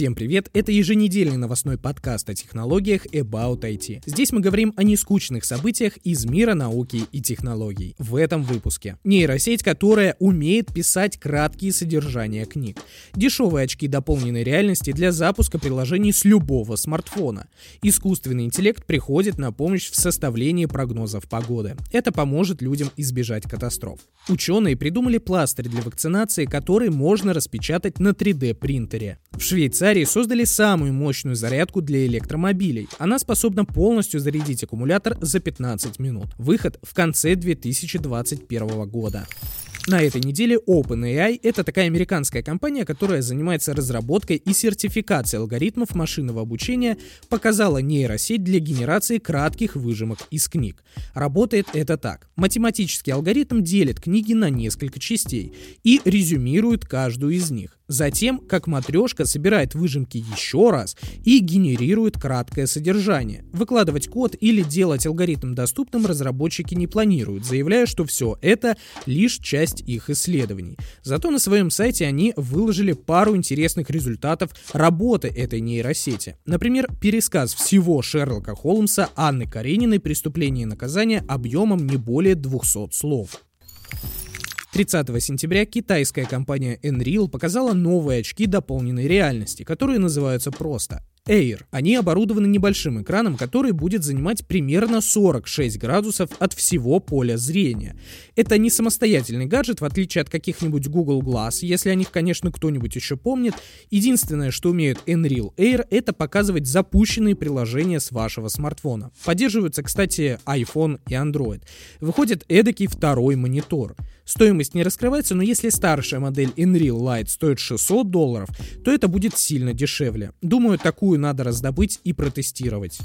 Всем привет! Это еженедельный новостной подкаст о технологиях About IT. Здесь мы говорим о нескучных событиях из мира науки и технологий. В этом выпуске. Нейросеть, которая умеет писать краткие содержания книг. Дешевые очки дополненной реальности для запуска приложений с любого смартфона. Искусственный интеллект приходит на помощь в составлении прогнозов погоды. Это поможет людям избежать катастроф. Ученые придумали пластырь для вакцинации, который можно распечатать на 3D принтере. В Швейцарии создали самую мощную зарядку для электромобилей. Она способна полностью зарядить аккумулятор за 15 минут. Выход в конце 2021 года. На этой неделе OpenAI — это такая американская компания, которая занимается разработкой и сертификацией алгоритмов машинного обучения, показала нейросеть для генерации кратких выжимок из книг. Работает это так. Математический алгоритм делит книги на несколько частей и резюмирует каждую из них. Затем, как матрешка, собирает выжимки еще раз и генерирует краткое содержание. Выкладывать код или делать алгоритм доступным разработчики не планируют, заявляя, что все это лишь часть их исследований. Зато на своем сайте они выложили пару интересных результатов работы этой нейросети. Например, пересказ всего Шерлока Холмса Анны Карениной «Преступление и наказание» объемом не более 200 слов. 30 сентября китайская компания Enreal показала новые очки дополненной реальности, которые называются просто Air. Они оборудованы небольшим экраном, который будет занимать примерно 46 градусов от всего поля зрения. Это не самостоятельный гаджет, в отличие от каких-нибудь Google Glass, если о них, конечно, кто-нибудь еще помнит. Единственное, что умеют Enreal Air, это показывать запущенные приложения с вашего смартфона. Поддерживаются, кстати, iPhone и Android. Выходит эдакий второй монитор. Стоимость не раскрывается, но если старшая модель Enreal Lite стоит 600 долларов, то это будет сильно дешевле. Думаю, такую надо раздобыть и протестировать.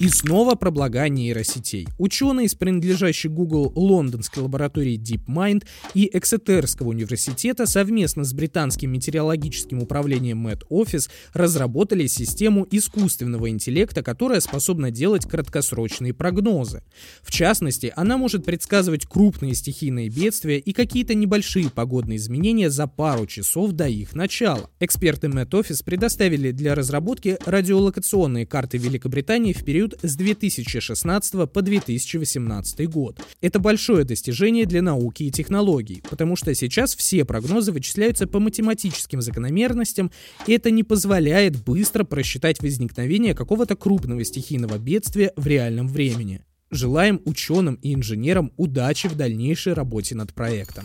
И снова про блага нейросетей. Ученые из принадлежащей Google лондонской лаборатории DeepMind и Эксетерского университета совместно с британским метеорологическим управлением Met Office разработали систему искусственного интеллекта, которая способна делать краткосрочные прогнозы. В частности, она может предсказывать крупные стихийные бедствия и какие-то небольшие погодные изменения за пару часов до их начала. Эксперты Met Office предоставили для разработки радиолокационные карты Великобритании в период период с 2016 по 2018 год. Это большое достижение для науки и технологий, потому что сейчас все прогнозы вычисляются по математическим закономерностям, и это не позволяет быстро просчитать возникновение какого-то крупного стихийного бедствия в реальном времени. Желаем ученым и инженерам удачи в дальнейшей работе над проектом.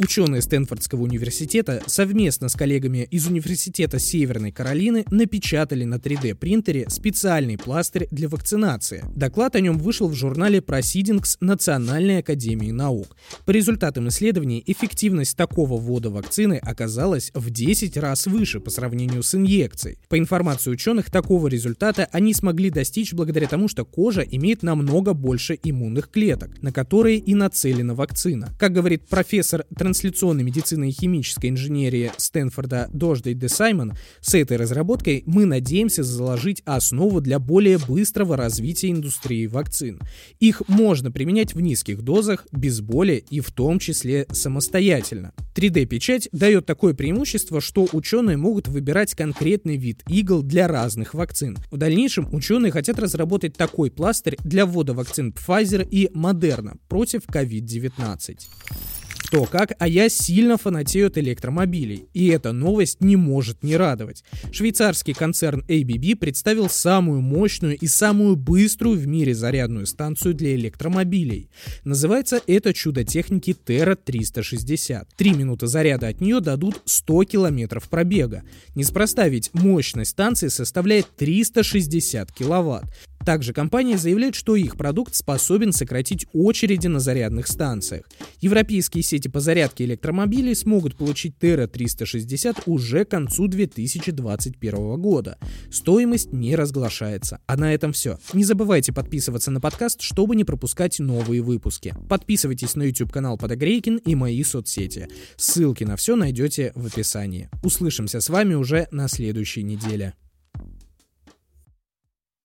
Ученые Стэнфордского университета совместно с коллегами из Университета Северной Каролины напечатали на 3D принтере специальный пластырь для вакцинации. Доклад о нем вышел в журнале Proceedings Национальной академии наук. По результатам исследований эффективность такого ввода вакцины оказалась в 10 раз выше по сравнению с инъекцией. По информации ученых, такого результата они смогли достичь благодаря тому, что кожа имеет намного больше иммунных клеток, на которые и нацелена вакцина. Как говорит профессор трансляционной медицины и химической инженерии Стэнфорда Дождей де Саймон, с этой разработкой мы надеемся заложить основу для более быстрого развития индустрии вакцин. Их можно применять в низких дозах, без боли и в том числе самостоятельно. 3D-печать дает такое преимущество, что ученые могут выбирать конкретный вид игл для разных вакцин. В дальнейшем ученые хотят разработать такой пластырь для ввода вакцин Pfizer и Moderna против COVID-19 кто как, а я сильно фанатею от электромобилей. И эта новость не может не радовать. Швейцарский концерн ABB представил самую мощную и самую быструю в мире зарядную станцию для электромобилей. Называется это чудо техники Terra 360. Три минуты заряда от нее дадут 100 километров пробега. Неспроста ведь мощность станции составляет 360 киловатт. Также компания заявляет, что их продукт способен сократить очереди на зарядных станциях. Европейские сети по зарядке электромобилей смогут получить Terra 360 уже к концу 2021 года. Стоимость не разглашается. А на этом все. Не забывайте подписываться на подкаст, чтобы не пропускать новые выпуски. Подписывайтесь на YouTube канал Подогрейкин и мои соцсети. Ссылки на все найдете в описании. Услышимся с вами уже на следующей неделе.